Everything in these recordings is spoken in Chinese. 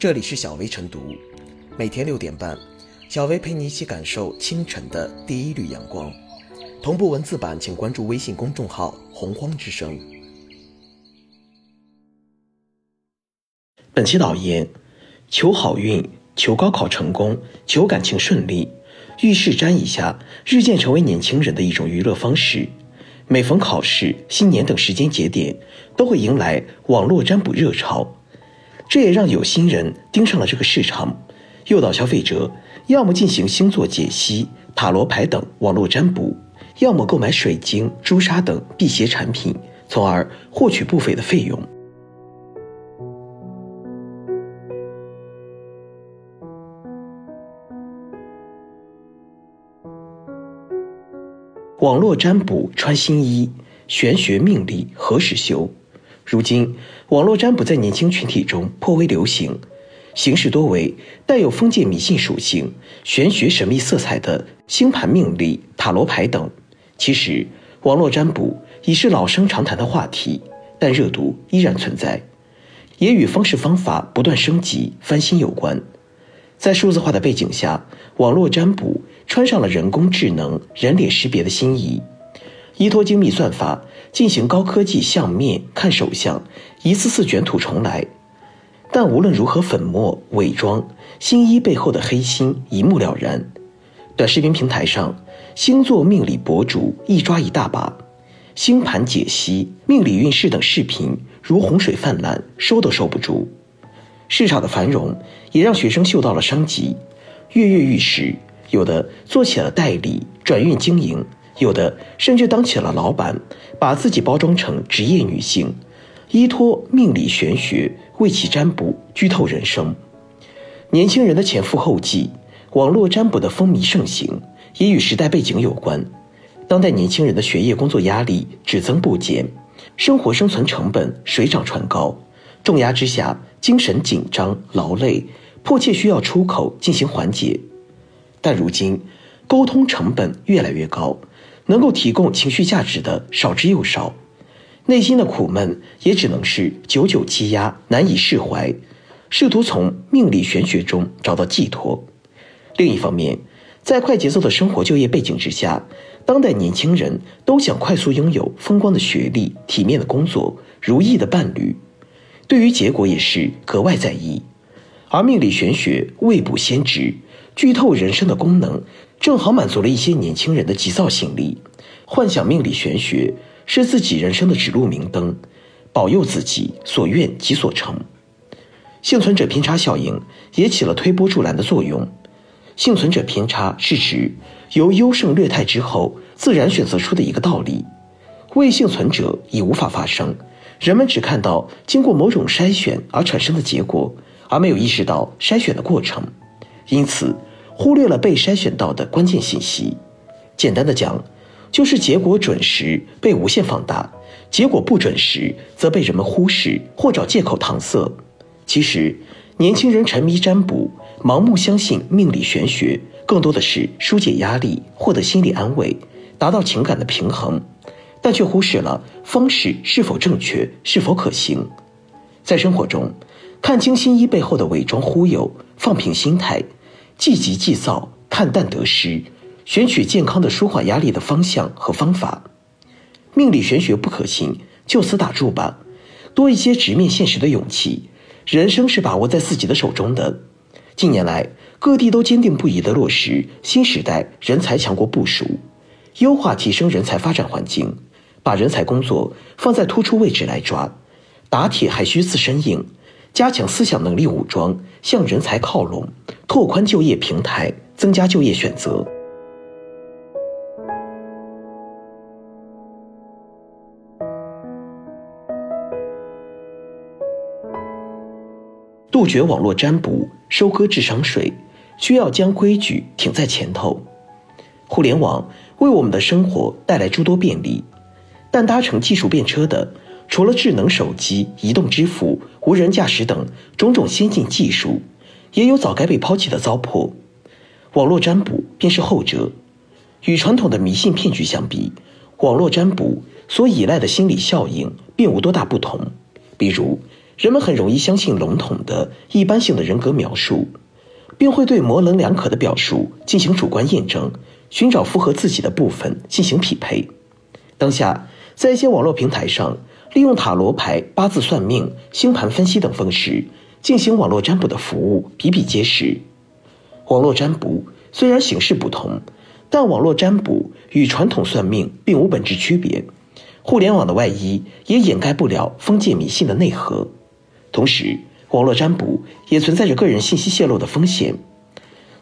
这里是小薇晨读，每天六点半，小薇陪你一起感受清晨的第一缕阳光。同步文字版，请关注微信公众号“洪荒之声”。本期导言：求好运，求高考成功，求感情顺利，遇事占一下，日渐成为年轻人的一种娱乐方式。每逢考试、新年等时间节点，都会迎来网络占卜热潮。这也让有心人盯上了这个市场，诱导消费者要么进行星座解析、塔罗牌等网络占卜，要么购买水晶、朱砂等辟邪产品，从而获取不菲的费用。网络占卜穿新衣，玄学命理何时休？如今，网络占卜在年轻群体中颇为流行，形式多为带有封建迷信属性、玄学神秘色彩的星盘命理、塔罗牌等。其实，网络占卜已是老生常谈的话题，但热度依然存在，也与方式方法不断升级翻新有关。在数字化的背景下，网络占卜穿上了人工智能人脸识别的新衣。依托精密算法进行高科技相面看手相，一次次卷土重来。但无论如何粉末伪装，新衣背后的黑心一目了然。短视频平台上，星座命理博主一抓一大把，星盘解析、命理运势等视频如洪水泛滥，收都收不住。市场的繁荣也让学生嗅到了商机，跃跃欲试，有的做起了代理，转运经营。有的甚至当起了老板，把自己包装成职业女性，依托命理玄学为其占卜剧透人生。年轻人的前赴后继，网络占卜的风靡盛行，也与时代背景有关。当代年轻人的学业工作压力只增不减，生活生存成本水涨船高，重压之下，精神紧张劳累，迫切需要出口进行缓解。但如今，沟通成本越来越高。能够提供情绪价值的少之又少，内心的苦闷也只能是久久积压，难以释怀，试图从命理玄学中找到寄托。另一方面，在快节奏的生活就业背景之下，当代年轻人都想快速拥有风光的学历、体面的工作、如意的伴侣，对于结果也是格外在意。而命理玄学未卜先知，剧透人生的功能。正好满足了一些年轻人的急躁心理，幻想命理玄学是自己人生的指路明灯，保佑自己所愿即所成。幸存者偏差效应也起了推波助澜的作用。幸存者偏差是指由优胜劣汰之后自然选择出的一个道理，未幸存者已无法发生。人们只看到经过某种筛选而产生的结果，而没有意识到筛选的过程，因此。忽略了被筛选到的关键信息。简单的讲，就是结果准时被无限放大，结果不准时则被人们忽视或找借口搪塞。其实，年轻人沉迷占卜、盲目相信命理玄学，更多的是疏解压力、获得心理安慰、达到情感的平衡，但却忽视了方式是否正确、是否可行。在生活中，看清新衣背后的伪装忽悠，放平心态。积极济躁，看淡得失，选取健康的舒缓压力的方向和方法。命理玄学不可信，就此打住吧。多一些直面现实的勇气。人生是把握在自己的手中的。近年来，各地都坚定不移地落实新时代人才强国部署，优化提升人才发展环境，把人才工作放在突出位置来抓。打铁还需自身硬。加强思想能力武装，向人才靠拢，拓宽就业平台，增加就业选择。杜绝网络占卜，收割智商税，需要将规矩挺在前头。互联网为我们的生活带来诸多便利，但搭乘技术便车的。除了智能手机、移动支付、无人驾驶等种种先进技术，也有早该被抛弃的糟粕。网络占卜便是后者。与传统的迷信骗局相比，网络占卜所依赖的心理效应并无多大不同。比如，人们很容易相信笼统的一般性的人格描述，并会对模棱两可的表述进行主观验证，寻找符合自己的部分进行匹配。当下，在一些网络平台上，利用塔罗牌、八字算命、星盘分析等方式进行网络占卜的服务比比皆是。网络占卜虽然形式不同，但网络占卜与传统算命并无本质区别。互联网的外衣也掩盖不了封建迷信的内核。同时，网络占卜也存在着个人信息泄露的风险。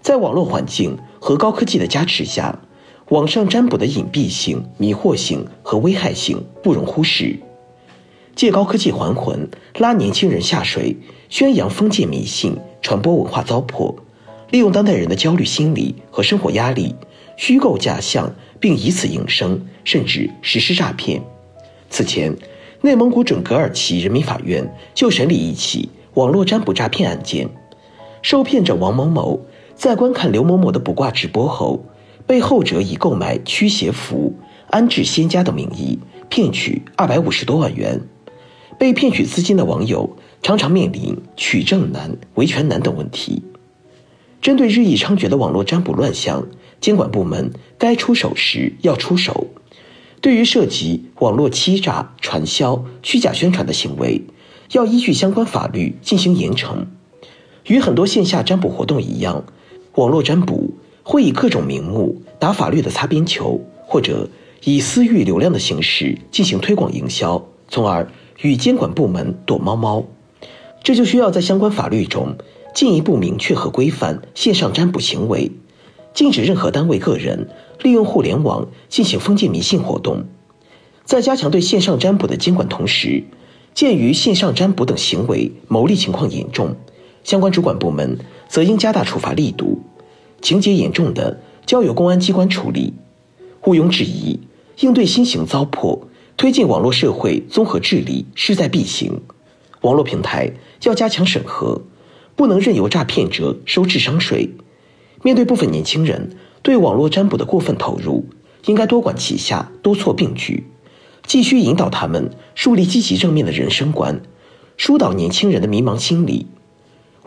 在网络环境和高科技的加持下，网上占卜的隐蔽性、迷惑性和危害性不容忽视。借高科技还魂，拉年轻人下水，宣扬封建迷信，传播文化糟粕，利用当代人的焦虑心理和生活压力，虚构假象，并以此营生，甚至实施诈骗。此前。内蒙古准格尔旗人民法院就审理一起网络占卜诈骗案件，受骗者王某某在观看刘某某的卜卦直播后，被后者以购买驱邪符、安置仙家的名义骗取二百五十多万元。被骗取资金的网友常常面临取证难、维权难等问题。针对日益猖獗的网络占卜乱象，监管部门该出手时要出手。对于涉及网络欺诈、传销、虚假宣传的行为，要依据相关法律进行严惩。与很多线下占卜活动一样，网络占卜会以各种名目打法律的擦边球，或者以私域流量的形式进行推广营销，从而与监管部门躲猫猫。这就需要在相关法律中进一步明确和规范线上占卜行为。禁止任何单位、个人利用互联网进行封建迷信活动。在加强对线上占卜的监管同时，鉴于线上占卜等行为牟利情况严重，相关主管部门则应加大处罚力度，情节严重的交由公安机关处理。毋庸置疑，应对新型糟粕，推进网络社会综合治理势在必行。网络平台要加强审核，不能任由诈骗者收智商税。面对部分年轻人对网络占卜的过分投入，应该多管齐下，多措并举，继续引导他们树立积极正面的人生观，疏导年轻人的迷茫心理。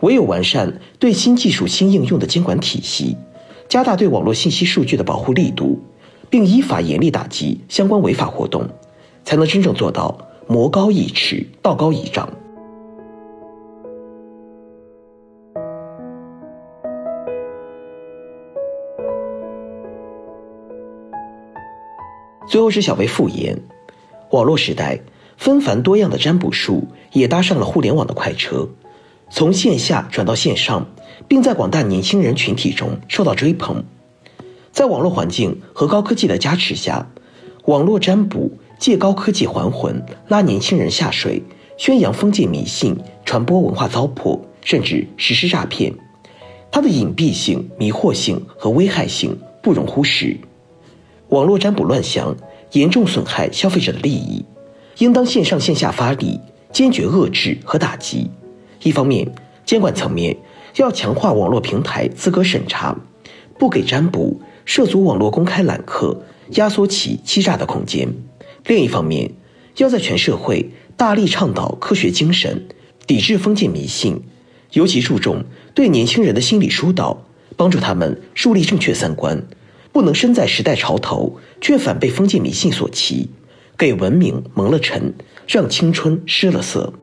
唯有完善对新技术新应用的监管体系，加大对网络信息数据的保护力度，并依法严厉打击相关违法活动，才能真正做到魔高一尺，道高一丈。最后是小薇复言，网络时代纷繁多样的占卜术也搭上了互联网的快车，从线下转到线上，并在广大年轻人群体中受到追捧。在网络环境和高科技的加持下，网络占卜借高科技还魂，拉年轻人下水，宣扬封建迷信，传播文化糟粕，甚至实施诈骗。它的隐蔽性、迷惑性和危害性不容忽视。网络占卜乱象严重损害消费者的利益，应当线上线下发力，坚决遏制和打击。一方面，监管层面要强化网络平台资格审查，不给占卜涉足网络公开揽客，压缩其欺诈的空间；另一方面，要在全社会大力倡导科学精神，抵制封建迷信，尤其注重对年轻人的心理疏导，帮助他们树立正确三观。不能身在时代潮头，却反被封建迷信所欺，给文明蒙了尘，让青春失了色。